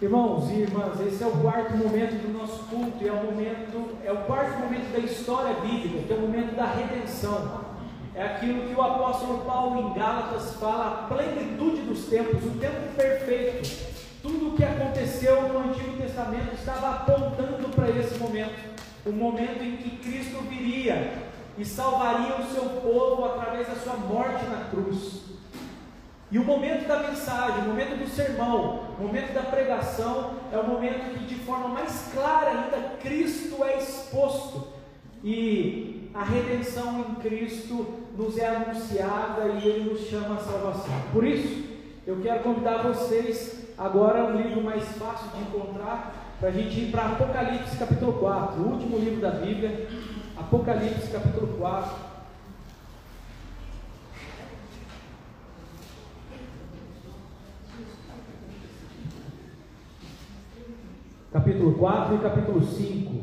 Irmãos e irmãs, esse é o quarto momento do nosso culto e é o momento, é o quarto momento da história bíblica, que é o momento da redenção. É aquilo que o apóstolo Paulo em Gálatas fala, a plenitude dos tempos, o tempo perfeito. Tudo o que aconteceu no Antigo Testamento estava apontando para esse momento, o momento em que Cristo viria e salvaria o seu povo através da sua morte na cruz. E o momento da mensagem, o momento do sermão, o momento da pregação é o momento que de forma mais clara ainda Cristo é exposto e a redenção em Cristo nos é anunciada e Ele nos chama a salvação. Por isso, eu quero convidar vocês agora um livro mais fácil de encontrar, para a gente ir para Apocalipse capítulo 4, o último livro da Bíblia, Apocalipse capítulo 4. Capítulo 4 e capítulo 5.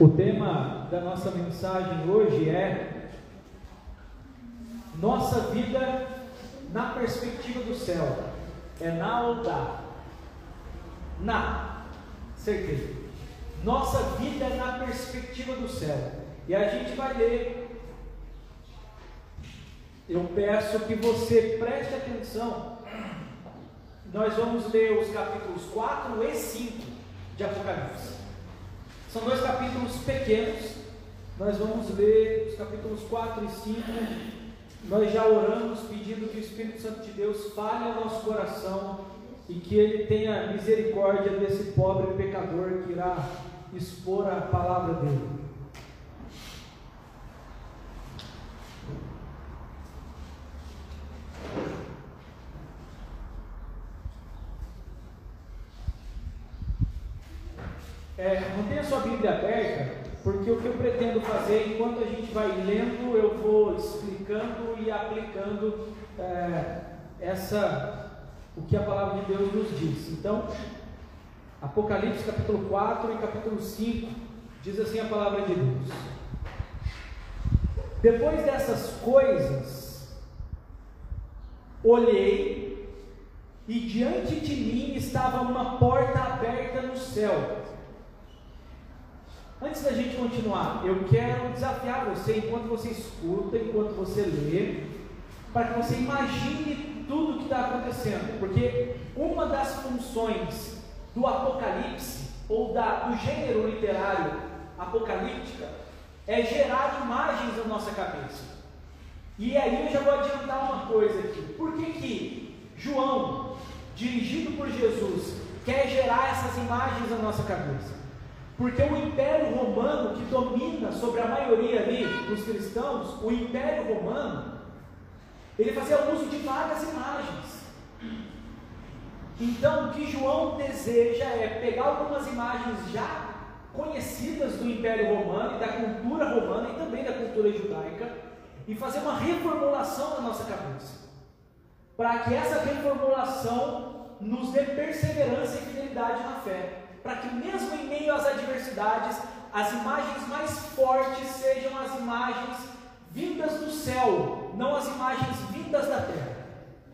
O tema da nossa mensagem hoje é Nossa vida na perspectiva do céu. É na da? Na, certeza. Nossa vida na perspectiva do céu. E a gente vai ler. Eu peço que você preste atenção. Nós vamos ler os capítulos 4 e 5 de Apocalipse. São dois capítulos pequenos. Nós vamos ler os capítulos 4 e 5. Nós já oramos pedindo que o Espírito Santo de Deus fale ao nosso coração e que ele tenha misericórdia desse pobre pecador que irá expor a palavra dele. É, mantenha sua Bíblia aberta, porque o que eu pretendo fazer, enquanto a gente vai lendo, eu vou explicando e aplicando é, essa, o que a palavra de Deus nos diz. Então, Apocalipse capítulo 4 e capítulo 5, diz assim a palavra de Deus. Depois dessas coisas, olhei e diante de mim estava uma porta aberta no céu Antes da gente continuar, eu quero desafiar você, enquanto você escuta, enquanto você lê, para que você imagine tudo que está acontecendo, porque uma das funções do Apocalipse, ou da, do gênero literário apocalíptica, é gerar imagens na nossa cabeça. E aí eu já vou adiantar uma coisa aqui. Por que, que João, dirigido por Jesus, quer gerar essas imagens na nossa cabeça? Porque o Império Romano, que domina sobre a maioria ali dos cristãos, o Império Romano, ele fazia uso de várias imagens. Então, o que João deseja é pegar algumas imagens já conhecidas do Império Romano e da cultura romana e também da cultura judaica e fazer uma reformulação na nossa cabeça. Para que essa reformulação nos dê perseverança e fidelidade na fé para que mesmo em meio às adversidades, as imagens mais fortes sejam as imagens vindas do céu, não as imagens vindas da terra.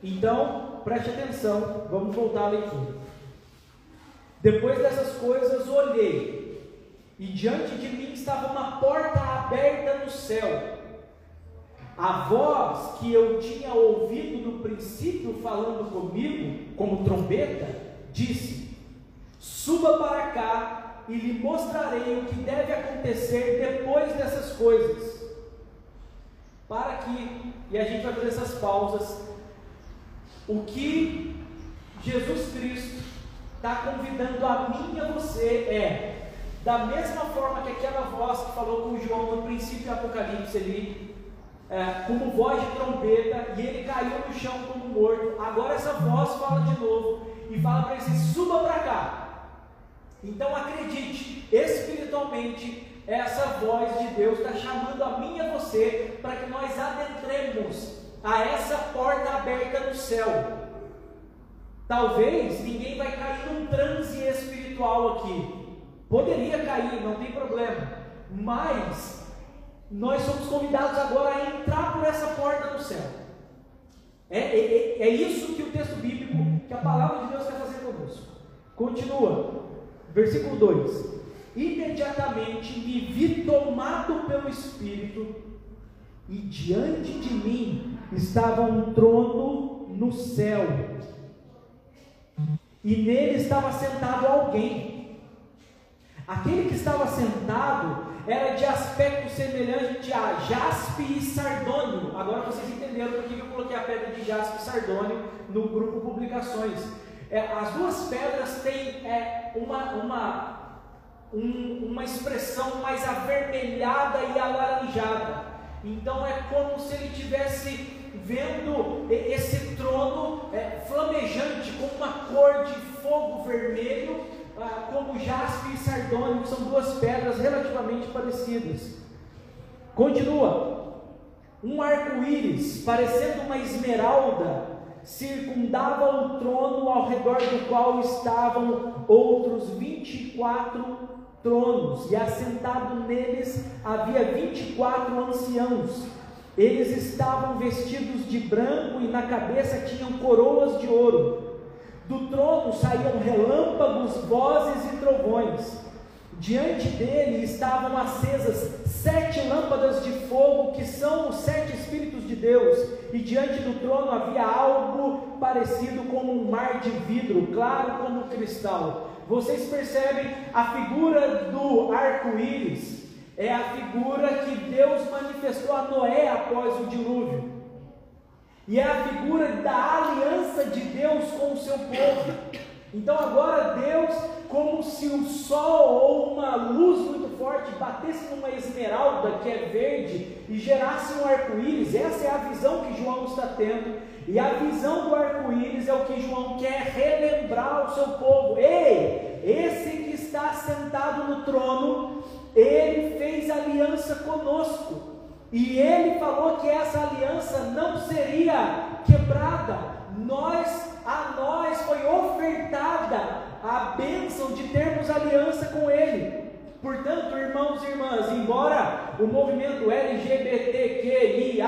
Então, preste atenção, vamos voltar à leitura. Depois dessas coisas, olhei, e diante de mim estava uma porta aberta no céu. A voz que eu tinha ouvido no princípio falando comigo, como trombeta, disse: Suba para cá e lhe mostrarei o que deve acontecer depois dessas coisas. Para que, e a gente vai fazer essas pausas, o que Jesus Cristo está convidando a mim e a você é, da mesma forma que aquela voz que falou com João no princípio do Apocalipse ali, é, como voz de trombeta, e ele caiu no chão como morto. Agora essa voz fala de novo e fala para ele: suba para cá. Então acredite, espiritualmente, essa voz de Deus está chamando a mim e a você para que nós adentremos a essa porta aberta no céu. Talvez ninguém vai cair num transe espiritual aqui. Poderia cair, não tem problema. Mas nós somos convidados agora a entrar por essa porta do céu. É, é, é, é isso que o texto bíblico, que a palavra de Deus quer fazer conosco. Continua, versículo 2: Imediatamente me vi tomado pelo Espírito, e diante de mim estava um trono no céu, e nele estava sentado alguém. Aquele que estava sentado era de aspecto semelhante a jaspe e sardônio. Agora vocês entenderam por que eu coloquei a pedra de jaspe e sardônio no grupo Publicações. É, as duas pedras têm é, uma, uma, um, uma expressão mais avermelhada e alaranjada. Então é como se ele tivesse vendo esse trono é, flamejante com uma cor de fogo vermelho ah, como jaspe e sardônio, que são duas pedras relativamente parecidas. Continua. Um arco-íris, parecendo uma esmeralda, circundava o trono ao redor do qual estavam outros 24 tronos, e assentado neles havia 24 anciãos. Eles estavam vestidos de branco e na cabeça tinham coroas de ouro. Do trono saíam relâmpagos, vozes e trovões. Diante dele estavam acesas sete lâmpadas de fogo, que são os sete Espíritos de Deus, e diante do trono havia algo parecido com um mar de vidro, claro como cristal. Vocês percebem a figura do arco-íris? É a figura que Deus manifestou a Noé após o dilúvio. E é a figura da aliança de Deus com o seu povo. Então agora Deus, como se o sol ou uma luz muito forte batesse numa esmeralda que é verde e gerasse um arco-íris, essa é a visão que João está tendo. E a visão do arco-íris é o que João quer relembrar ao seu povo. Ei, esse que está sentado no trono, ele fez aliança conosco. E ele falou que essa aliança não seria quebrada. Nós, a nós foi ofertada a bênção de termos aliança com ele. Portanto, irmãos e irmãs, embora o movimento LGBTQIA,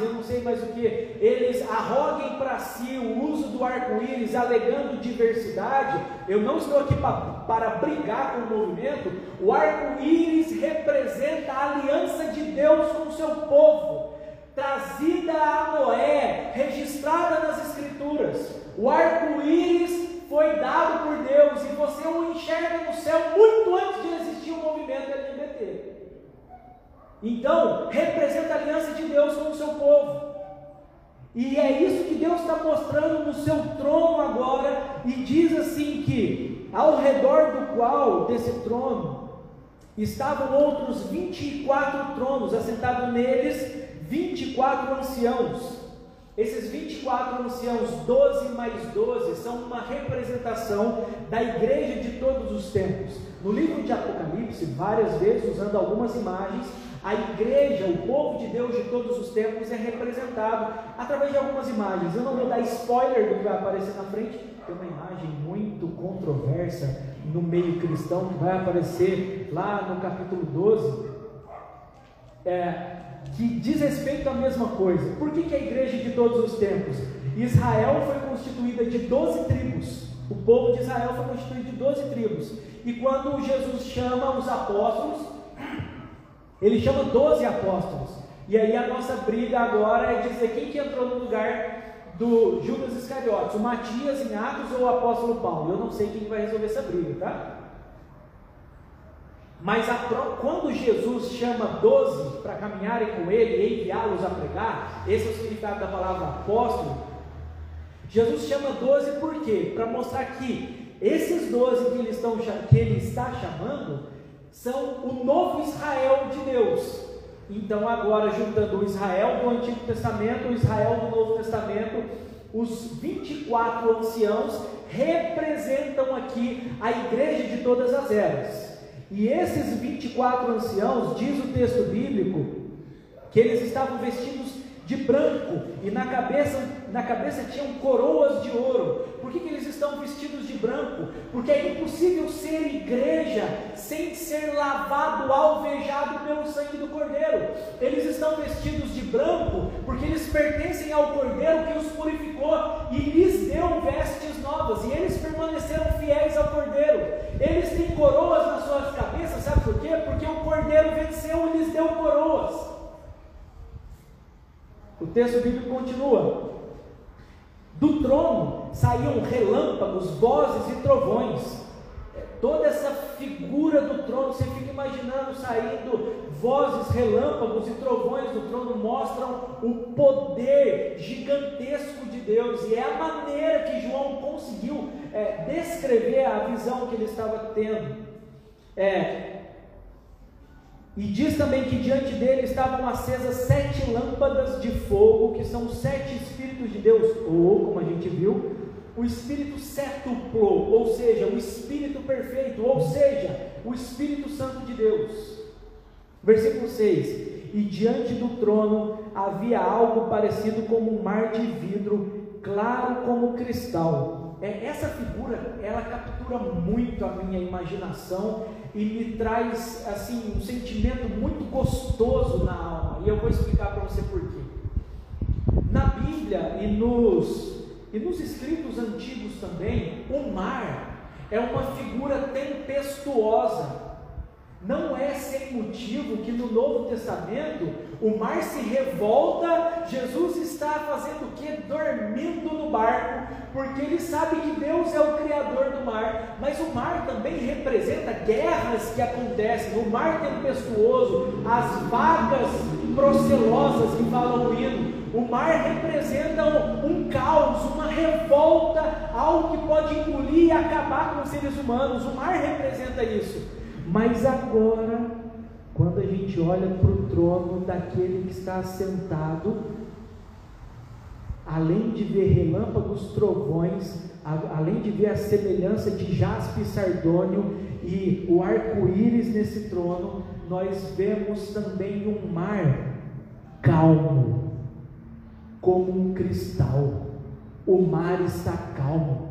eu não sei mais o que, eles arroguem para si o uso do arco-íris alegando diversidade, eu não estou aqui pra, para brigar com o movimento. O arco-íris representa a aliança de Deus com o seu povo, trazida a Noé, registrada nas Escrituras. O arco-íris foi dado por Deus e você o enxerga no céu muito antes de existir o movimento LGBT. Então, representa a aliança de Deus com o seu povo. E é isso que Deus está mostrando no seu trono agora, e diz assim que ao redor do qual desse trono estavam outros 24 tronos, assentados neles 24 anciãos esses 24 anciãos, 12 mais 12, são uma representação da igreja de todos os tempos. No livro de Apocalipse, várias vezes, usando algumas imagens, a igreja, o povo de Deus de todos os tempos, é representado através de algumas imagens. Eu não vou dar spoiler do que vai aparecer na frente, tem uma imagem muito controversa no meio cristão que vai aparecer lá no capítulo 12. É, que diz respeito à mesma coisa. Por que, que a igreja de todos os tempos? Israel foi constituída de 12 tribos. O povo de Israel foi constituído de 12 tribos. E quando Jesus chama os apóstolos, ele chama 12 apóstolos. E aí a nossa briga agora é dizer quem que entrou no lugar do Judas Iscariotes, o Matias em Atos ou o apóstolo Paulo. Eu não sei quem vai resolver essa briga, tá? Mas a, quando Jesus chama doze para caminharem com ele e enviá-los a pregar, esse é o significado da palavra apóstolo. Jesus chama doze por quê? Para mostrar que esses doze que, que ele está chamando são o novo Israel de Deus. Então, agora, juntando o Israel do Antigo Testamento, o Israel do Novo Testamento, os 24 anciãos representam aqui a igreja de todas as eras. E esses 24 anciãos, diz o texto bíblico, que eles estavam vestidos de branco e na cabeça, na cabeça tinham coroas de ouro. Por que, que branco, porque é impossível ser igreja sem ser lavado, alvejado pelo sangue do Cordeiro. Eles estão vestidos de branco porque eles pertencem ao Cordeiro que os purificou e lhes deu vestes novas, e eles permaneceram fiéis ao Cordeiro. Eles têm coroas nas suas cabeças, sabe por quê? Porque o Cordeiro venceu e lhes deu coroas. O texto bíblico continua. Do trono saíam relâmpagos, vozes e trovões. É, toda essa figura do trono, você fica imaginando saindo vozes, relâmpagos e trovões do trono, mostram o poder gigantesco de Deus. E é a maneira que João conseguiu é, descrever a visão que ele estava tendo. É, e diz também que diante dele estavam acesas sete lâmpadas de fogo, que são sete Espíritos de Deus, ou, como a gente viu, o Espírito sétuplo, ou seja, o Espírito perfeito, ou seja, o Espírito Santo de Deus. Versículo 6: E diante do trono havia algo parecido como um mar de vidro, claro como cristal é, essa figura, ela captura muito a minha imaginação e me traz assim um sentimento muito gostoso na alma. E eu vou explicar para você por quê. Na Bíblia e nos e nos escritos antigos também, o mar é uma figura tempestuosa. Não é sem motivo que no Novo Testamento o mar se revolta, Jesus está fazendo o que? Dormindo no barco, porque ele sabe que Deus é o Criador do mar, mas o mar também representa guerras que acontecem, o mar tempestuoso, as vagas procelosas que falam o hino, o mar representa um, um, caos, uma revolta, algo que pode engolir e acabar com os seres humanos. O mar representa isso. Mas agora, quando a gente olha para o trono daquele que está sentado, além de ver relâmpagos, trovões, além de ver a semelhança de jaspe e sardônio e o arco-íris nesse trono, nós vemos também um mar calmo, como um cristal. O mar está calmo.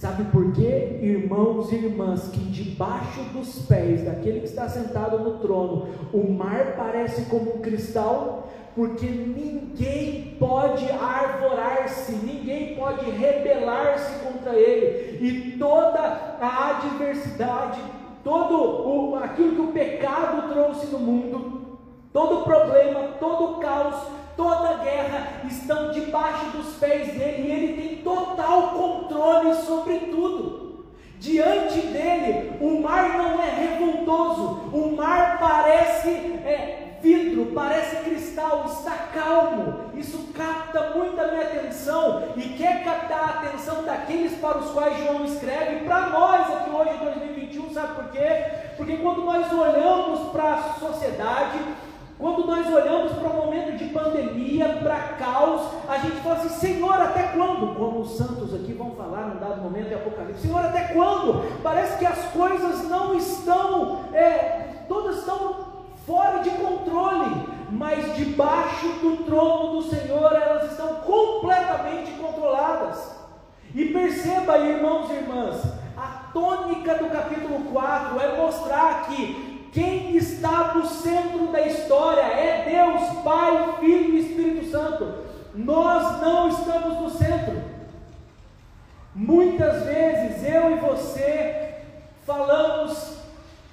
Sabe por quê, irmãos e irmãs, que debaixo dos pés daquele que está sentado no trono, o mar parece como um cristal? Porque ninguém pode arvorar-se, ninguém pode rebelar-se contra ele, e toda a adversidade, todo o, aquilo que o pecado trouxe no mundo, todo problema, todo caos, toda guerra estão debaixo dos pés dele e ele tem total controle sobre tudo. Diante dele, o mar não é revoltoso, o mar parece é, vidro, parece cristal, está calmo. Isso capta muita minha atenção e quer captar a atenção daqueles para os quais João escreve, para nós aqui hoje em 2021, sabe por quê? Porque quando nós olhamos para a sociedade, quando nós olhamos para um momento de pandemia, para caos, a gente fala assim: Senhor, até quando? Como os santos aqui vão falar num dado momento de Apocalipse: Senhor, até quando? Parece que as coisas não estão, é, todas estão fora de controle, mas debaixo do trono do Senhor elas estão completamente controladas. E perceba, irmãos e irmãs, a tônica do capítulo 4 é mostrar que quem está no centro da história é Deus, Pai, Filho e Espírito Santo. Nós não estamos no centro. Muitas vezes eu e você falamos,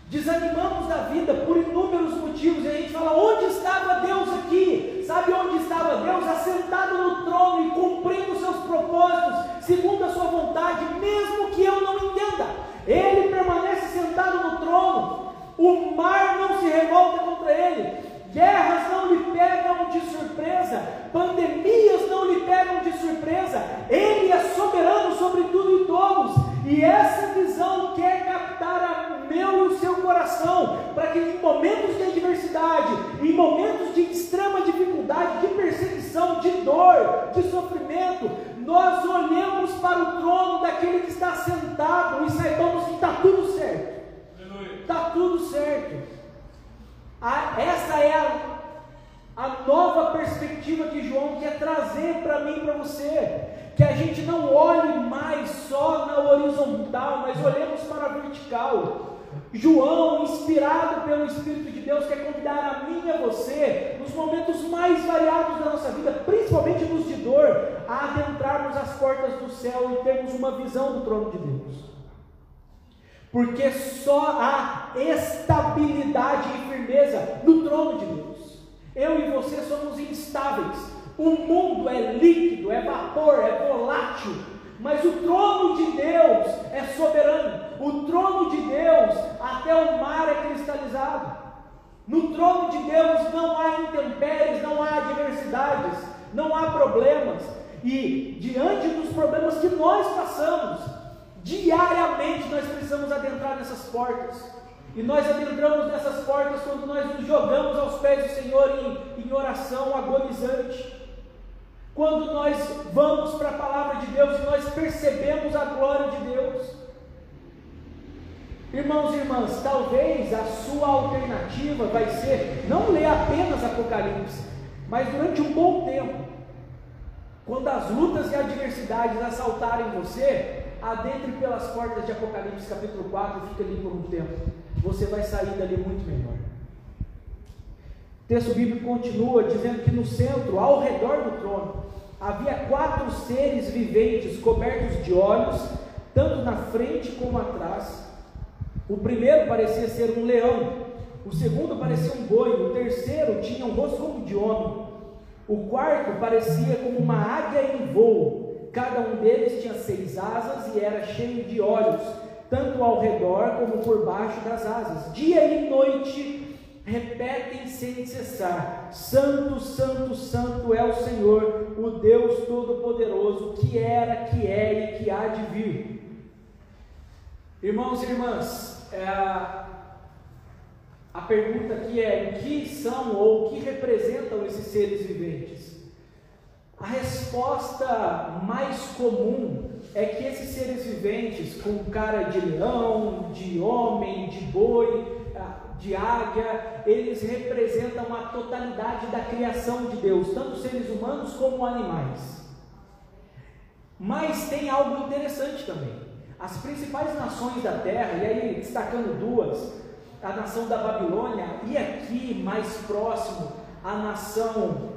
desanimamos da vida por inúmeros motivos, e a gente fala: onde estava Deus aqui? Sabe onde estava Deus? Assentado no trono e cumprindo seus propósitos, segundo a sua vontade, mesmo que eu não entenda. Ele permanece sentado no trono, o mar não se revolta contra ele, guerras não lhe pegam de surpresa, pandemias não lhe pegam de surpresa, ele é soberano sobre tudo e todos, e essa visão quer captar o meu e o seu coração, para que em momentos de adversidade, em momentos de extrema dificuldade, de perseguição, de dor, de sofrimento, nós olhemos para o trono daquele que está sentado e saibamos que está tudo certo está tudo certo. A, essa é a, a nova perspectiva que João quer trazer para mim e para você. Que a gente não olhe mais só na horizontal, mas olhemos para a vertical. João, inspirado pelo Espírito de Deus, quer convidar a mim e a você, nos momentos mais variados da nossa vida, principalmente nos de dor, a adentrarmos as portas do céu e termos uma visão do trono de Deus. Porque só há estabilidade e firmeza no trono de Deus. Eu e você somos instáveis. O mundo é líquido, é vapor, é volátil. Mas o trono de Deus é soberano. O trono de Deus, até o mar é cristalizado. No trono de Deus não há intempéries, não há adversidades, não há problemas. E diante dos problemas que nós passamos, diariamente nós precisamos adentrar nessas portas. E nós adentramos nessas portas quando nós nos jogamos aos pés do Senhor em, em oração agonizante. Quando nós vamos para a palavra de Deus e nós percebemos a glória de Deus. Irmãos e irmãs, talvez a sua alternativa vai ser não ler apenas Apocalipse, mas durante um bom tempo, quando as lutas e adversidades assaltarem você, adentre pelas portas de Apocalipse capítulo 4 e fique ali por um tempo. Você vai sair dali muito melhor. O texto bíblico continua dizendo que no centro, ao redor do trono, havia quatro seres viventes cobertos de olhos, tanto na frente como atrás o primeiro parecia ser um leão, o segundo parecia um boi, o terceiro tinha um rosto de homem, o quarto parecia como uma águia em voo. Cada um deles tinha seis asas e era cheio de olhos, tanto ao redor como por baixo das asas. Dia e noite repetem sem cessar: Santo, Santo, Santo é o Senhor, o Deus Todo-Poderoso, que era, que é e que há de vir. Irmãos e irmãs, é, a pergunta aqui é: o que são ou o que representam esses seres viventes? A resposta mais comum é que esses seres viventes, com cara de leão, de homem, de boi, de águia, eles representam a totalidade da criação de Deus, tanto seres humanos como animais. Mas tem algo interessante também. As principais nações da terra, e aí destacando duas, a nação da Babilônia e aqui mais próximo a nação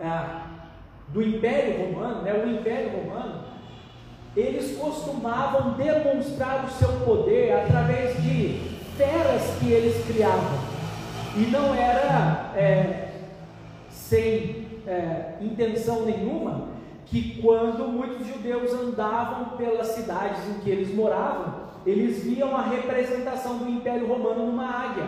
é, do Império Romano, né, o Império Romano, eles costumavam demonstrar o seu poder através de feras que eles criavam. E não era é, sem é, intenção nenhuma que quando muitos judeus andavam pelas cidades em que eles moravam, eles viam a representação do Império Romano numa águia.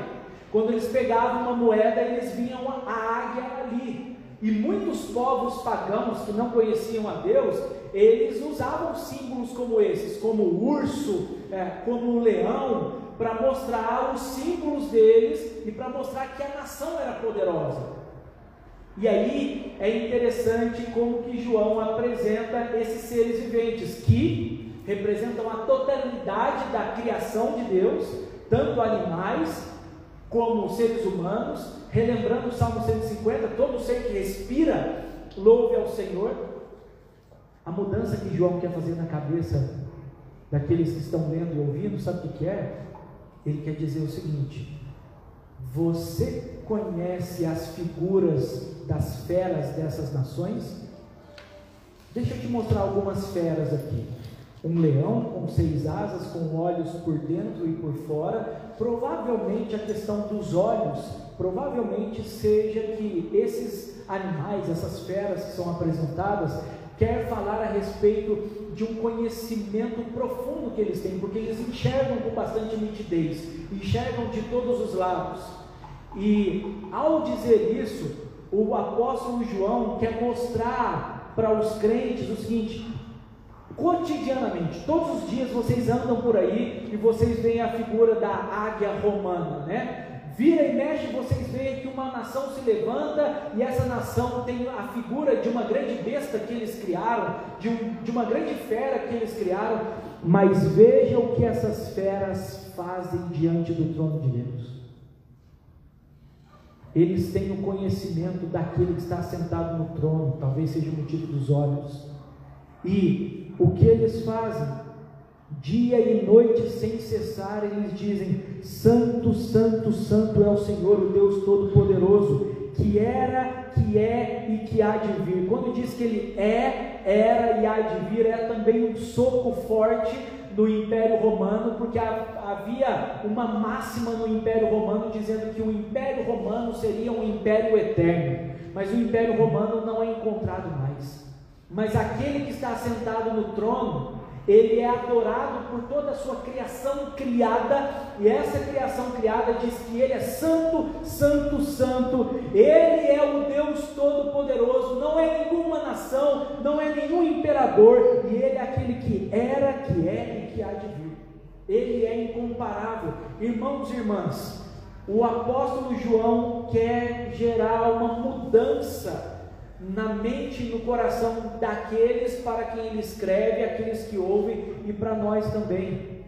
Quando eles pegavam uma moeda, eles viam a águia ali. E muitos povos pagãos que não conheciam a Deus, eles usavam símbolos como esses, como o urso, é, como o leão, para mostrar os símbolos deles e para mostrar que a nação era poderosa. E aí é interessante como que João apresenta esses seres viventes que representam a totalidade da criação de Deus, tanto animais como seres humanos, relembrando o Salmo 150, todo ser que respira, louve ao Senhor. A mudança que João quer fazer na cabeça daqueles que estão lendo e ouvindo, sabe o que é? Ele quer dizer o seguinte: você conhece as figuras das feras dessas nações? Deixa eu te mostrar algumas feras aqui. Um leão com seis asas, com olhos por dentro e por fora. Provavelmente a questão dos olhos, provavelmente seja que esses animais, essas feras que são apresentadas, quer falar a respeito de um conhecimento profundo que eles têm, porque eles enxergam com bastante nitidez, enxergam de todos os lados. E ao dizer isso, o apóstolo João quer mostrar para os crentes o seguinte: cotidianamente, todos os dias vocês andam por aí e vocês veem a figura da águia romana, né? Vira e mexe, vocês veem que uma nação se levanta e essa nação tem a figura de uma grande besta que eles criaram, de, um, de uma grande fera que eles criaram, mas vejam o que essas feras fazem diante do trono de Deus. Eles têm o conhecimento daquele que está sentado no trono, talvez seja o motivo dos olhos. E o que eles fazem? Dia e noite sem cessar, eles dizem: Santo, Santo, Santo é o Senhor, o Deus Todo-Poderoso, que era, que é e que há de vir. Quando diz que ele é, era e há de vir, é também um soco forte no Império Romano, porque havia uma máxima no Império Romano dizendo que o Império Romano seria um império eterno, mas o Império Romano não é encontrado mais. Mas aquele que está sentado no trono, ele é adorado por toda a sua criação criada, e essa criação criada diz que ele é santo, santo, santo, ele é o Deus Todo-Poderoso, não é nenhuma nação, não é nenhum imperador, e ele é aquele que era, que é e que há de vir. Ele é incomparável. Irmãos e irmãs, o apóstolo João quer gerar uma mudança na mente e no coração daqueles para quem ele escreve, aqueles que ouvem e para nós também.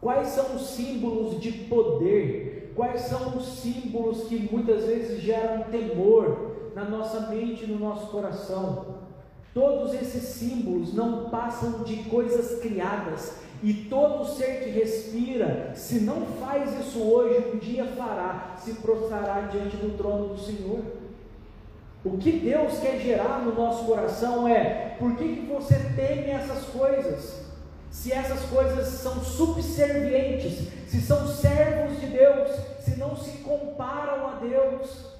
Quais são os símbolos de poder? Quais são os símbolos que muitas vezes geram temor na nossa mente e no nosso coração? Todos esses símbolos não passam de coisas criadas, e todo ser que respira, se não faz isso hoje, um dia fará, se prostrará diante do trono do Senhor. O que Deus quer gerar no nosso coração é: por que, que você teme essas coisas? Se essas coisas são subservientes, se são servos de Deus, se não se comparam a Deus.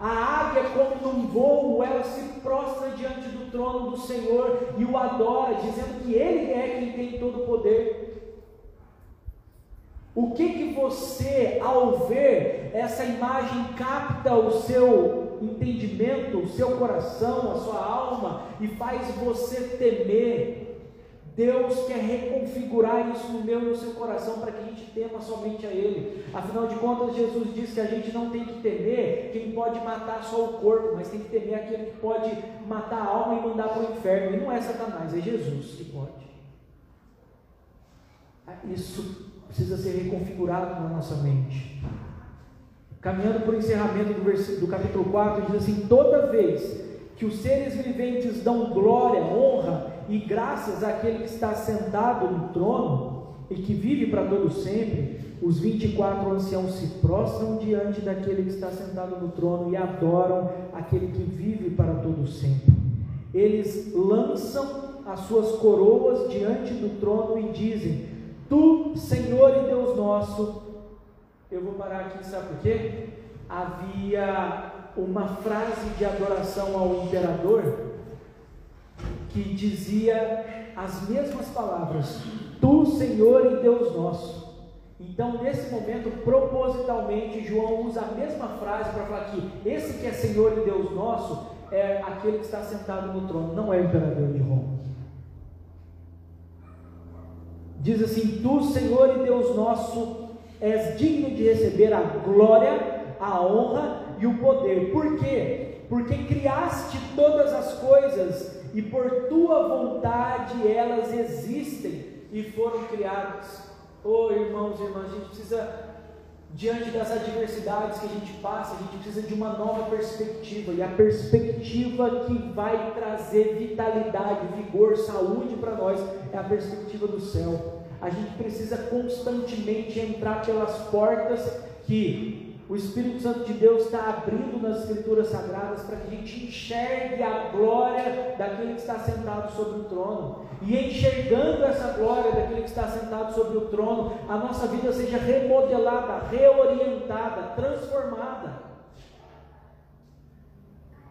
A águia, como num voo, ela se prostra diante do trono do Senhor e o adora, dizendo que Ele é quem tem todo o poder. O que que você, ao ver essa imagem, capta o seu entendimento, o seu coração, a sua alma e faz você temer? Deus quer reconfigurar isso no meu e no seu coração para que a gente tema somente a Ele. Afinal de contas, Jesus diz que a gente não tem que temer quem pode matar só o corpo, mas tem que temer aquele que pode matar a alma e mandar para o inferno. E não é Satanás, é Jesus que pode. Isso precisa ser reconfigurado na nossa mente. Caminhando para o encerramento do, do capítulo 4, diz assim: toda vez que os seres viventes dão glória, honra e graças àquele que está sentado no trono e que vive para todo sempre, os 24 anciãos se prostram diante daquele que está sentado no trono e adoram aquele que vive para todo sempre. Eles lançam as suas coroas diante do trono e dizem: Tu, Senhor e Deus nosso, eu vou parar aqui, sabe por quê? Havia uma frase de adoração ao imperador que dizia as mesmas palavras: Tu, Senhor e Deus nosso. Então, nesse momento, propositalmente, João usa a mesma frase para falar que esse que é Senhor e Deus nosso é aquele que está sentado no trono, não é o imperador de Roma. Diz assim: Tu, Senhor e Deus nosso, és digno de receber a glória, a honra e o poder. Por quê? Porque criaste todas as coisas e por tua vontade elas existem e foram criadas. Oh, irmãos e irmãs, a gente precisa diante das adversidades que a gente passa, a gente precisa de uma nova perspectiva, e a perspectiva que vai trazer vitalidade, vigor, saúde para nós é a perspectiva do céu. A gente precisa constantemente entrar pelas portas que o Espírito Santo de Deus está abrindo nas Escrituras Sagradas para que a gente enxergue a glória daquele que está sentado sobre o trono. E enxergando essa glória daquele que está sentado sobre o trono, a nossa vida seja remodelada, reorientada, transformada.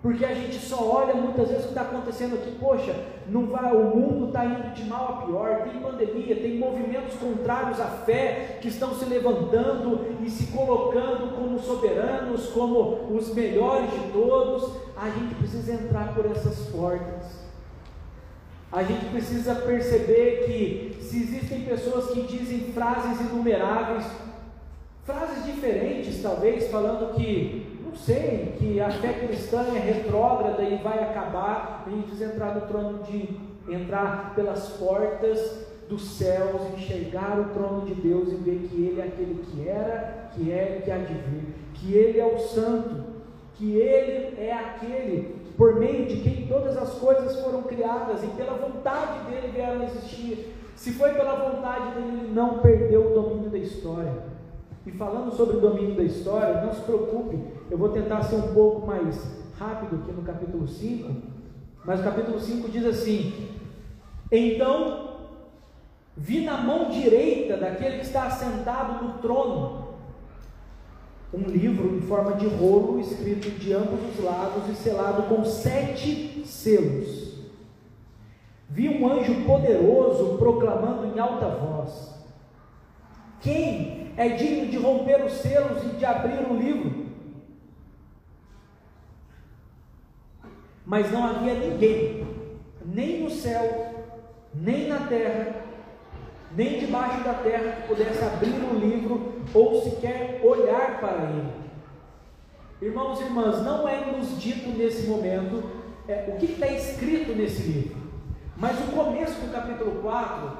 Porque a gente só olha muitas vezes o que está acontecendo aqui, poxa, não vai, o mundo está indo de mal a pior, tem pandemia, tem movimentos contrários à fé que estão se levantando e se colocando como soberanos, como os melhores de todos. A gente precisa entrar por essas portas. A gente precisa perceber que se existem pessoas que dizem frases inumeráveis, frases diferentes talvez, falando que sei, que a fé cristã é retrógrada e vai acabar, a gente entrar no trono de entrar pelas portas dos céus, enxergar o trono de Deus e ver que Ele é aquele que era, que é e que há de vir, que Ele é o santo, que Ele é aquele por meio de quem todas as coisas foram criadas e pela vontade dele vieram existir. Se foi pela vontade dele, ele não perdeu o domínio da história. E falando sobre o domínio da história, não se preocupe, eu vou tentar ser um pouco mais rápido aqui no capítulo 5, mas o capítulo 5 diz assim: Então vi na mão direita daquele que está assentado no trono um livro em forma de rolo, escrito de ambos os lados e selado com sete selos. Vi um anjo poderoso proclamando em alta voz: Quem é digno de romper os selos e de abrir o livro? Mas não havia ninguém, nem no céu, nem na terra, nem debaixo da terra que pudesse abrir o livro ou sequer olhar para ele. Irmãos e irmãs, não é nos dito nesse momento é, o que está escrito nesse livro, mas o começo do capítulo 4,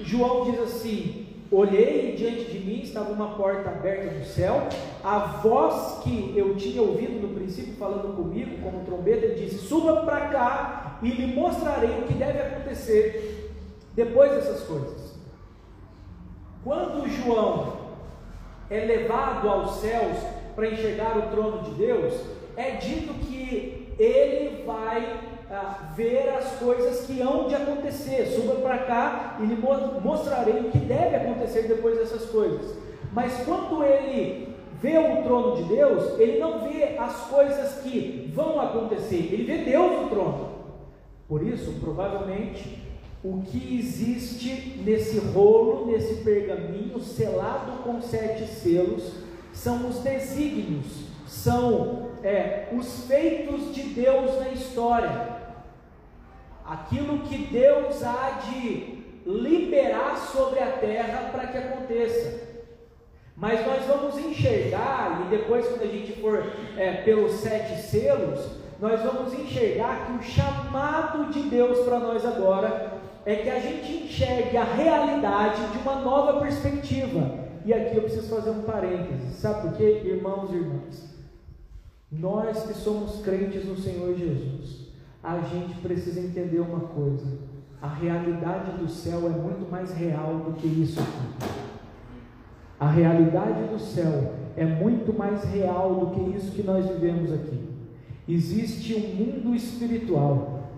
João diz assim: Olhei e diante de mim estava uma porta aberta do céu, a voz que eu tinha ouvido no princípio falando comigo, como trombeta, disse: Suba para cá e lhe mostrarei o que deve acontecer depois dessas coisas. Quando João é levado aos céus para enxergar o trono de Deus, é dito que ele vai ah, ver as coisas que hão de acontecer. Suba para cá e lhe mostrarei o que deve acontecer depois dessas coisas. Mas quando ele vê o trono de Deus, ele não vê as coisas que vão acontecer, ele vê Deus no trono. Por isso, provavelmente, o que existe nesse rolo, nesse pergaminho selado com sete selos, são os desígnios, são é, os feitos de Deus na história, aquilo que Deus há de liberar sobre a terra para que aconteça. Mas nós vamos enxergar, e depois, quando a gente for é, pelos sete selos, nós vamos enxergar que o chamado de Deus para nós agora é que a gente enxergue a realidade de uma nova perspectiva. E aqui eu preciso fazer um parênteses. Sabe por quê, irmãos e irmãs? Nós que somos crentes no Senhor Jesus, a gente precisa entender uma coisa: a realidade do céu é muito mais real do que isso aqui. A realidade do céu é muito mais real do que isso que nós vivemos aqui. Existe um mundo espiritual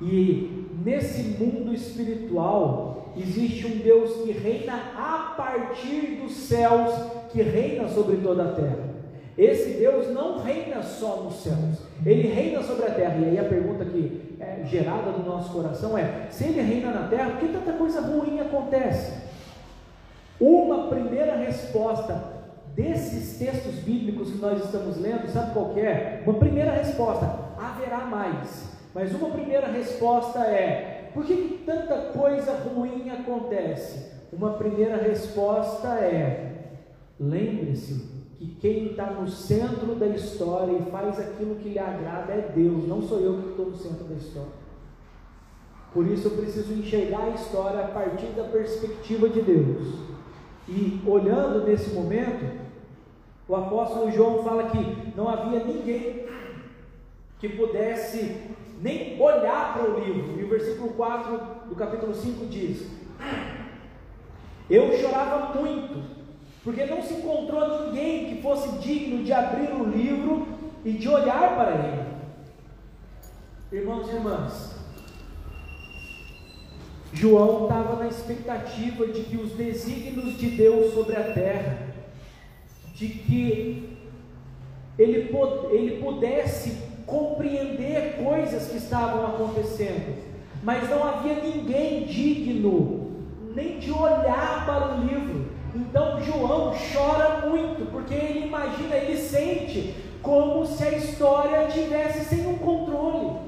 e nesse mundo espiritual existe um Deus que reina a partir dos céus, que reina sobre toda a terra. Esse Deus não reina só nos céus, ele reina sobre a terra. E aí a pergunta que é gerada no nosso coração é: se ele reina na terra, por que tanta coisa ruim acontece? Uma primeira resposta desses textos bíblicos que nós estamos lendo, sabe qual é? Uma primeira resposta: haverá mais. Mas uma primeira resposta é: por que, que tanta coisa ruim acontece? Uma primeira resposta é: lembre-se que quem está no centro da história e faz aquilo que lhe agrada é Deus, não sou eu que estou no centro da história. Por isso eu preciso enxergar a história a partir da perspectiva de Deus. E olhando nesse momento, o apóstolo João fala que não havia ninguém que pudesse nem olhar para o livro. E o versículo 4 do capítulo 5 diz: Eu chorava muito, porque não se encontrou ninguém que fosse digno de abrir o livro e de olhar para ele. Irmãos e irmãs, João estava na expectativa de que os desígnios de Deus sobre a terra, de que ele, ele pudesse compreender coisas que estavam acontecendo, mas não havia ninguém digno nem de olhar para o livro. Então João chora muito, porque ele imagina, ele sente como se a história tivesse sem um controle.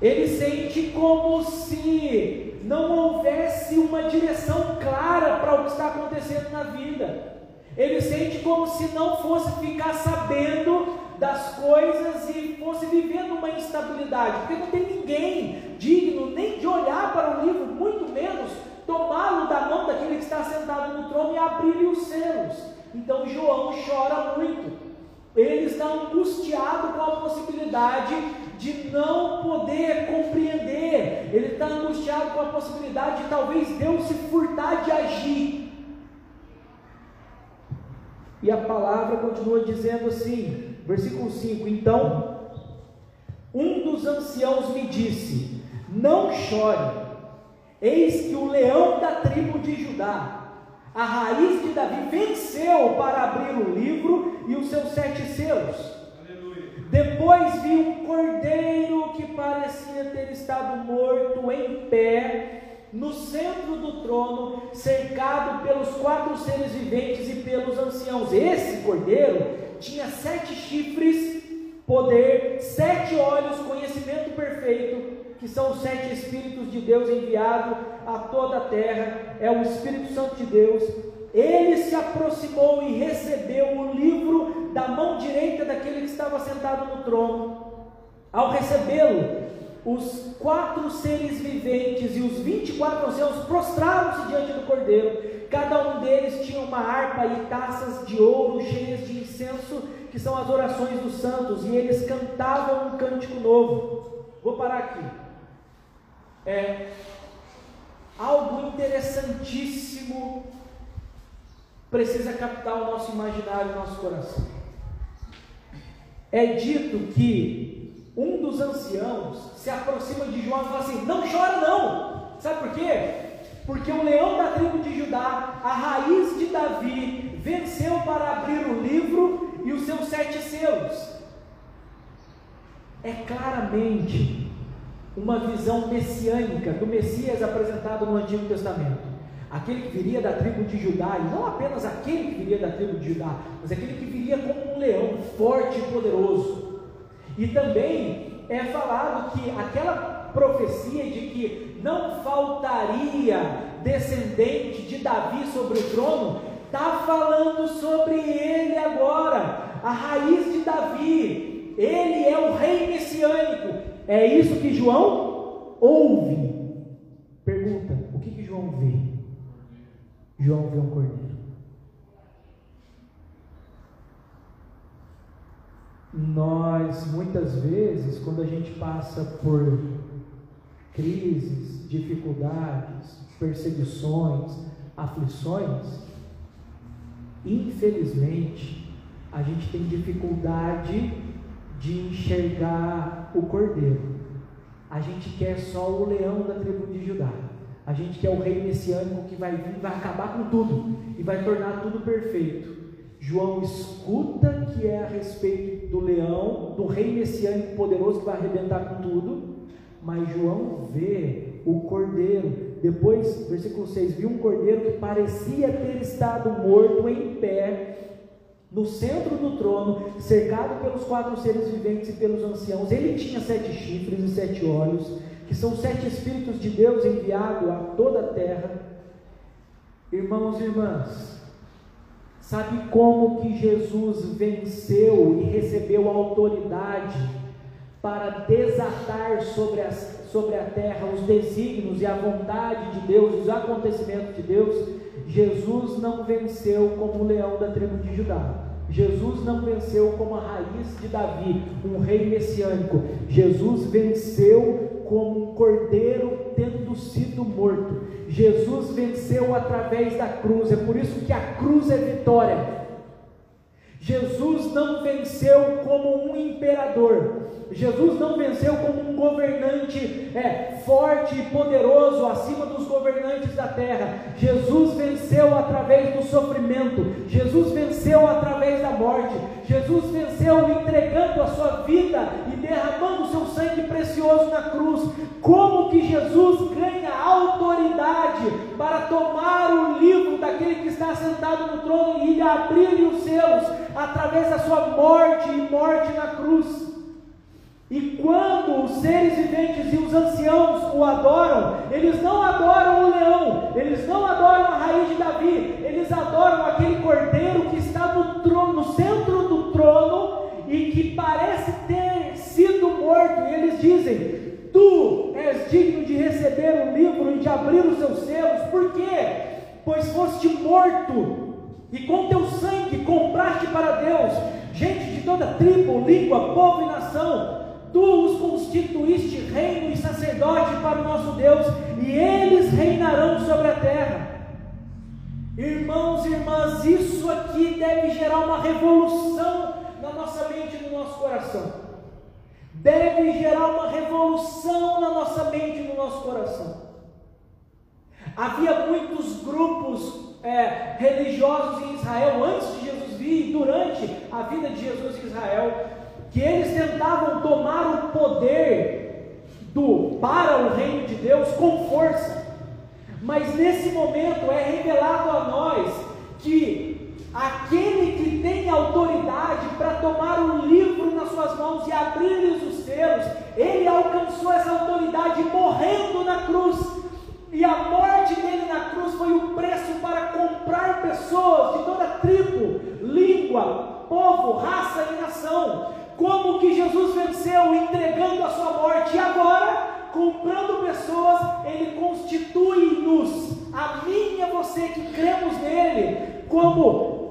Ele sente como se não houvesse uma direção clara para o que está acontecendo na vida. Ele sente como se não fosse ficar sabendo das coisas e fosse vivendo uma instabilidade, porque não tem ninguém digno nem de olhar para o livro, muito menos tomá-lo da mão daquele que está sentado no trono e abrir-lhe os selos. Então João chora muito. Ele está angustiado com a possibilidade de não poder compreender Ele está angustiado com a possibilidade de talvez Deus se furtar de agir. E a palavra continua dizendo assim, versículo 5: Então, um dos anciãos me disse: Não chore, eis que o leão da tribo de Judá, a raiz de Davi, venceu para abrir o livro e os seus sete selos. Depois vi um cordeiro que parecia ter estado morto em pé no centro do trono, cercado pelos quatro seres viventes e pelos anciãos. Esse cordeiro tinha sete chifres, poder, sete olhos, conhecimento perfeito, que são os sete Espíritos de Deus enviados a toda a terra, é o Espírito Santo de Deus, ele se aproximou e recebeu o livro da mão direita daquele que estava sentado no trono. Ao recebê-lo, os quatro seres viventes e os vinte e quatro anciãos prostraram-se diante do cordeiro. Cada um deles tinha uma harpa e taças de ouro cheias de incenso, que são as orações dos santos, e eles cantavam um cântico novo. Vou parar aqui. É algo interessantíssimo precisa captar o nosso imaginário, o nosso coração. É dito que um dos anciãos se aproxima de João e fala assim: Não chora, não. Sabe por quê? Porque o leão da tribo de Judá, a raiz de Davi, venceu para abrir o livro e os seus sete selos. É claramente uma visão messiânica do Messias apresentado no Antigo Testamento aquele que viria da tribo de Judá, e não apenas aquele que viria da tribo de Judá, mas aquele que viria como um leão forte e poderoso. E também é falado que aquela profecia de que não faltaria descendente de Davi sobre o trono, está falando sobre ele agora, a raiz de Davi, ele é o rei messiânico. É isso que João ouve. Pergunta: o que, que João vê? João vê um cordeiro. Nós, muitas vezes, quando a gente passa por crises, dificuldades, perseguições, aflições, infelizmente, a gente tem dificuldade de enxergar o cordeiro. A gente quer só o leão da tribo de Judá. A gente quer o rei messiânico que vai vir, vai acabar com tudo e vai tornar tudo perfeito. João escuta que é a respeito do leão, do rei messiânico poderoso que vai arrebentar com tudo, mas João vê o cordeiro. Depois, versículo 6: viu um cordeiro que parecia ter estado morto em pé, no centro do trono, cercado pelos quatro seres viventes e pelos anciãos. Ele tinha sete chifres e sete olhos que são sete Espíritos de Deus enviados a toda a terra. Irmãos e irmãs, sabe como que Jesus venceu e recebeu autoridade para desatar sobre, as, sobre a terra os desígnios e a vontade de Deus, os acontecimentos de Deus? Jesus não venceu como o leão da tribo de Judá. Jesus não venceu como a raiz de Davi, um rei messiânico. Jesus venceu como um cordeiro tendo sido morto. Jesus venceu através da cruz, é por isso que a cruz é vitória. Jesus não venceu como um imperador, Jesus não venceu como um governante é, forte e poderoso acima dos governantes da terra. Jesus venceu através do sofrimento, Jesus venceu através da morte, Jesus venceu entregando a sua vida derramando seu sangue precioso na cruz. Como que Jesus ganha autoridade para tomar o livro daquele que está sentado no trono e abrir os seus? através da sua morte e morte na cruz. E quando os seres viventes e os anciãos o adoram, eles não adoram o leão, eles não adoram a raiz de Davi, eles adoram aquele cordeiro que está no trono, no centro do trono e que parece ter sido morto. E eles dizem: Tu és digno de receber o livro e de abrir os seus selos, por quê? Pois foste morto e com teu sangue compraste para Deus gente de toda tribo, língua, povo e nação. Tu os constituíste reino e sacerdote para o nosso Deus, e eles reinarão sobre a terra. Irmãos e irmãs, isso aqui deve gerar uma revolução na nossa mente e no nosso coração. Deve gerar uma revolução na nossa mente e no nosso coração. Havia muitos grupos é, religiosos em Israel antes de Jesus vir e durante a vida de Jesus em Israel, que eles tentavam tomar o poder do para o reino de Deus com força. Mas nesse momento é revelado a nós que aquele que tem autoridade para tomar um livro nas suas mãos e abrir-lhes os selos, ele alcançou essa autoridade morrendo na cruz. E a morte dele na cruz foi o preço para comprar pessoas de toda tribo, língua, povo, raça e nação. Como que Jesus venceu entregando a sua morte e agora comprando pessoas, Ele constitui-nos, a mim e a você que cremos nele, como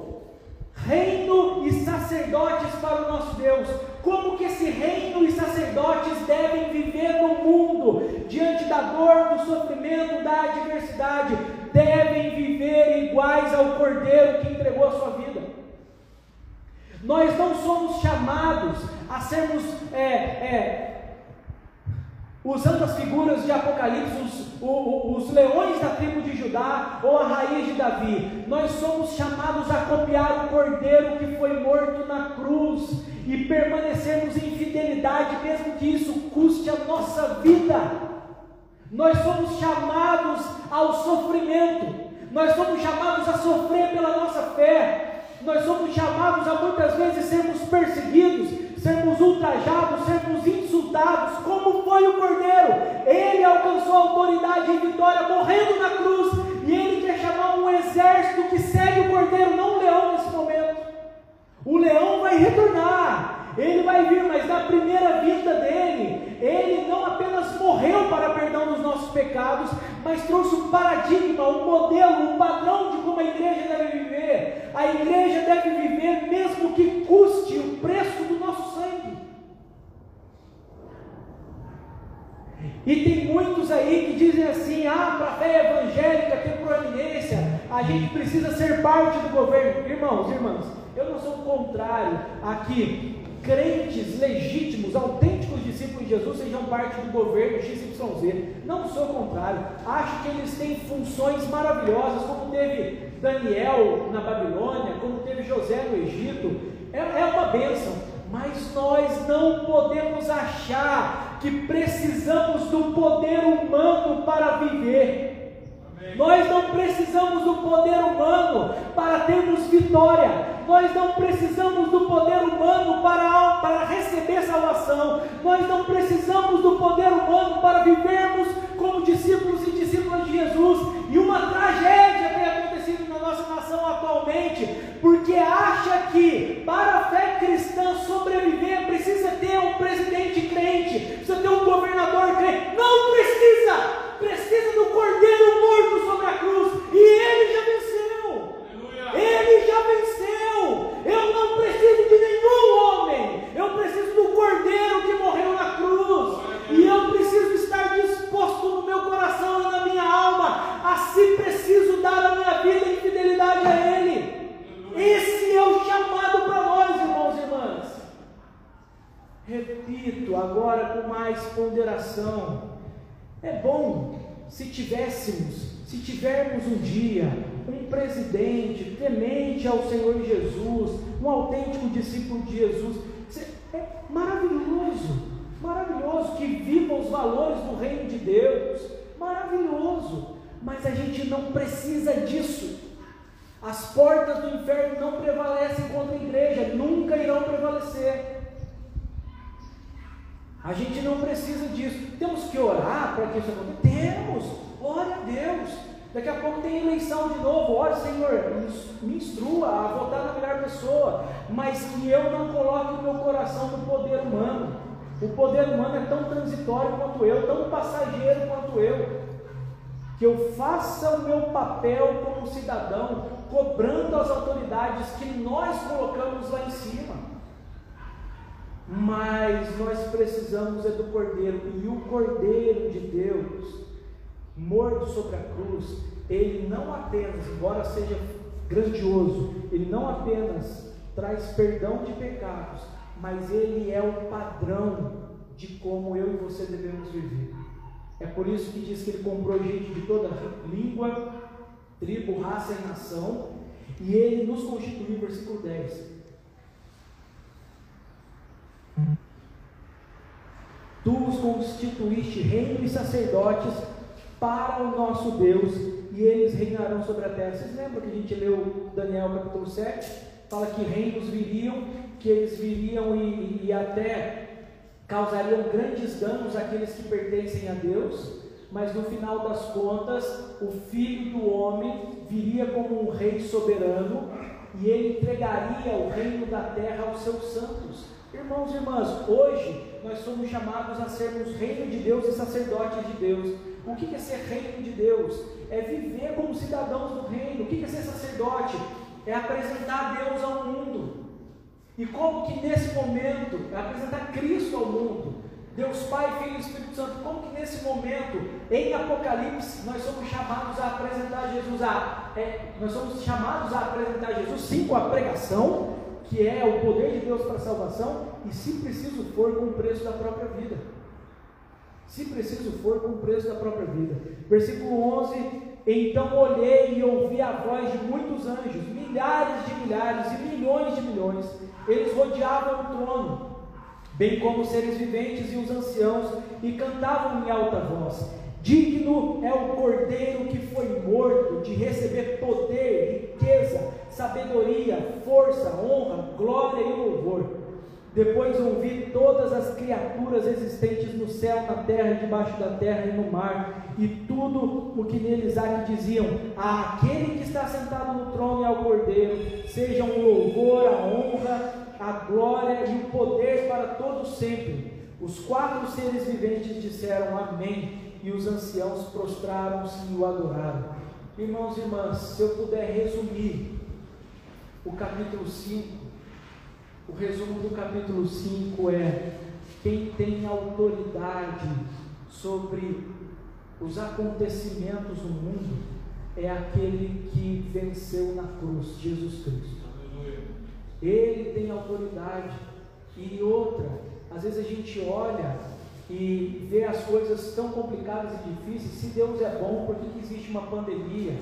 reino e sacerdotes para o nosso Deus. Como que esse reino e sacerdotes devem viver no mundo, diante da dor, do sofrimento, da adversidade? Devem viver iguais ao Cordeiro que entregou a sua vida. Nós não somos chamados a sermos é, é, Usando as figuras de Apocalipse, os, os, os, leões da tribo de Judá ou a raiz de Davi, nós somos chamados a copiar o cordeiro que foi morto na cruz e permanecermos em fidelidade, mesmo que isso custe a nossa vida. Nós somos chamados ao sofrimento, nós somos chamados a sofrer pela nossa fé, nós somos chamados a muitas vezes sermos perseguidos, sermos ultrajados, sermos insultados, como foi o cordeiro. Ele alcançou autoridade e vitória morrendo na cruz, e ele quer chamar um exército que segue o cordeiro, não o leão nesse momento. O leão vai retornar, ele vai vir, mas na primeira vinda dele, ele não apenas morreu para perdão dos nossos pecados, mas trouxe um paradigma, um modelo, um padrão de como a igreja deve viver. A igreja deve viver mesmo que custe o preço do nosso sangue. E tem muitos aí que dizem assim: ah, para a fé evangélica ter proeminência, a gente precisa ser parte do governo. Irmãos, irmãs, eu não sou contrário aqui crentes legítimos, autênticos discípulos de Jesus sejam parte do governo XYZ. Não sou contrário. Acho que eles têm funções maravilhosas, como teve Daniel na Babilônia, como teve José no Egito. É, é uma bênção. Mas nós não podemos achar que precisamos do poder humano para viver. Nós não precisamos do poder humano para termos vitória. Nós não precisamos do poder humano para, para receber salvação. Nós não precisamos do poder humano para vivermos é maravilhoso, maravilhoso que viva os valores do reino de Deus, maravilhoso, mas a gente não precisa disso. As portas do inferno não prevalecem contra a igreja, nunca irão prevalecer. A gente não precisa disso. Temos que orar para que isso aconteça? Temos. Ore a Deus. Daqui a pouco tem eleição de novo. Ore, Senhor, me instrua a votar na melhor pessoa. Mas que eu não coloque o meu coração no poder humano. O poder humano é tão transitório quanto eu, tão passageiro quanto eu. Que eu faça o meu papel como cidadão, cobrando as autoridades que nós colocamos lá em cima. Mas nós precisamos é do Cordeiro, e o Cordeiro de Deus, morto sobre a cruz, ele não apenas, embora seja grandioso, ele não apenas traz perdão de pecados, mas ele é o padrão de como eu e você devemos viver. É por isso que diz que ele comprou gente de toda língua, tribo, raça e nação, e ele nos constituiu, versículo 10. Tu os constituíste reino e sacerdotes para o nosso Deus, e eles reinarão sobre a terra. Vocês lembram que a gente leu Daniel capítulo 7? Fala que reinos viriam, que eles viriam e, e até causariam grandes danos àqueles que pertencem a Deus, mas no final das contas, o filho do homem viria como um rei soberano e ele entregaria o reino da terra aos seus santos. Irmãos e irmãs, hoje nós somos chamados a sermos reino de Deus e sacerdotes de Deus. O que é ser reino de Deus? É viver como cidadãos do reino. O que é ser sacerdote? É apresentar Deus ao mundo. E como que nesse momento é apresentar Cristo ao mundo, Deus Pai, Filho e Espírito Santo, como que nesse momento, em Apocalipse, nós somos chamados a apresentar Jesus, a, é, nós somos chamados a apresentar Jesus, sim, com a pregação, que é o poder de Deus para a salvação, e se preciso for, com o preço da própria vida. Se preciso for, com o preço da própria vida. Versículo 11: Então olhei e ouvi a voz de muitos anjos, milhares de milhares e milhões de milhões eles rodeavam o trono, bem como os seres viventes e os anciãos, e cantavam em alta voz: Digno é o cordeiro que foi morto de receber poder, riqueza, sabedoria, força, honra, glória e louvor. Depois ouvi todas as criaturas existentes no céu, na terra, debaixo da terra e no mar, e tudo o que neles há que diziam: A aquele que está sentado no trono e ao cordeiro, sejam o louvor, a honra, a glória e o poder para todos sempre. Os quatro seres viventes disseram Amém, e os anciãos prostraram-se e o adoraram. Irmãos e irmãs, se eu puder resumir o capítulo 5, o resumo do capítulo 5 é: quem tem autoridade sobre os acontecimentos no mundo é aquele que venceu na cruz, Jesus Cristo. Ele tem autoridade. E outra, às vezes a gente olha e vê as coisas tão complicadas e difíceis. Se Deus é bom, por que, que existe uma pandemia?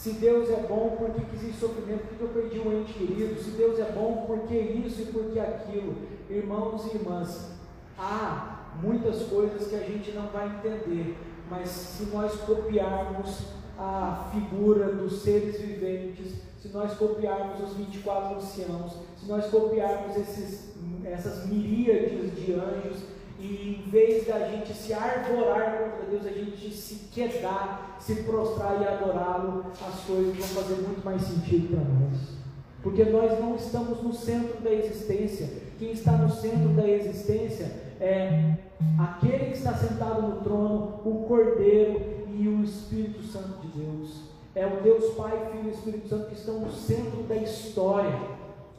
Se Deus é bom, por que, existe sofrimento? Por que eu perdi um ente querido? Se Deus é bom, por que isso e por que aquilo? Irmãos e irmãs, há muitas coisas que a gente não vai entender, mas se nós copiarmos a figura dos seres viventes, se nós copiarmos os 24 anciãos, se nós copiarmos esses, essas miríades de anjos, e em vez da gente se arvorar contra Deus, a gente se quedar, se prostrar e adorá-lo, as coisas vão fazer muito mais sentido para nós. Porque nós não estamos no centro da existência. Quem está no centro da existência é aquele que está sentado no trono, o Cordeiro e o Espírito Santo de Deus. É o Deus Pai, Filho e Espírito Santo que estão no centro da história.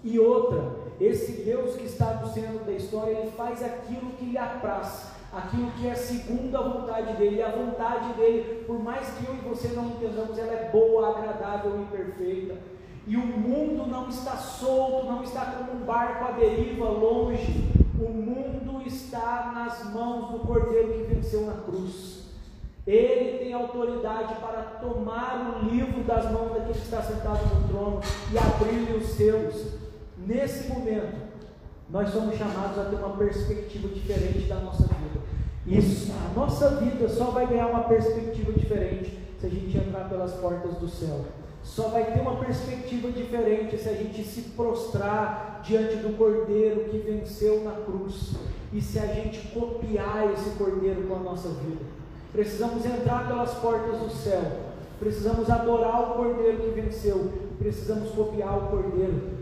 E outra, esse Deus que está no centro da história, ele faz aquilo que lhe apraz, aquilo que é segundo a vontade dele. E a vontade dele, por mais que eu e você não entendamos, ela é boa, agradável e perfeita. E o mundo não está solto, não está como um barco à deriva longe. O mundo está nas mãos do Cordeiro que venceu na cruz. Ele tem autoridade para tomar o livro das mãos daquele que está sentado no trono e abrir os seus. Nesse momento, nós somos chamados a ter uma perspectiva diferente da nossa vida. Isso, a nossa vida só vai ganhar uma perspectiva diferente se a gente entrar pelas portas do céu. Só vai ter uma perspectiva diferente se a gente se prostrar diante do Cordeiro que venceu na cruz e se a gente copiar esse Cordeiro com a nossa vida. Precisamos entrar pelas portas do céu. Precisamos adorar o Cordeiro que venceu. Precisamos copiar o Cordeiro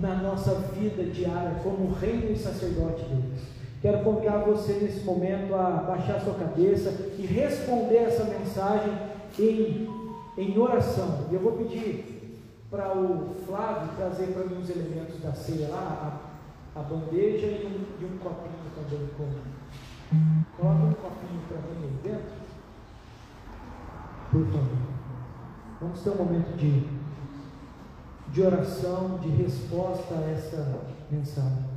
na nossa vida diária como reino e sacerdote deles. Quero convidar você nesse momento a baixar sua cabeça e responder essa mensagem em, em oração. E eu vou pedir para o Flávio trazer para mim os elementos da ceia lá, a bandeja e um, e um copinho também com. Coloca um copinho para mim aí dentro. Por favor. Vamos ter um momento de, de oração, de resposta a essa mensagem.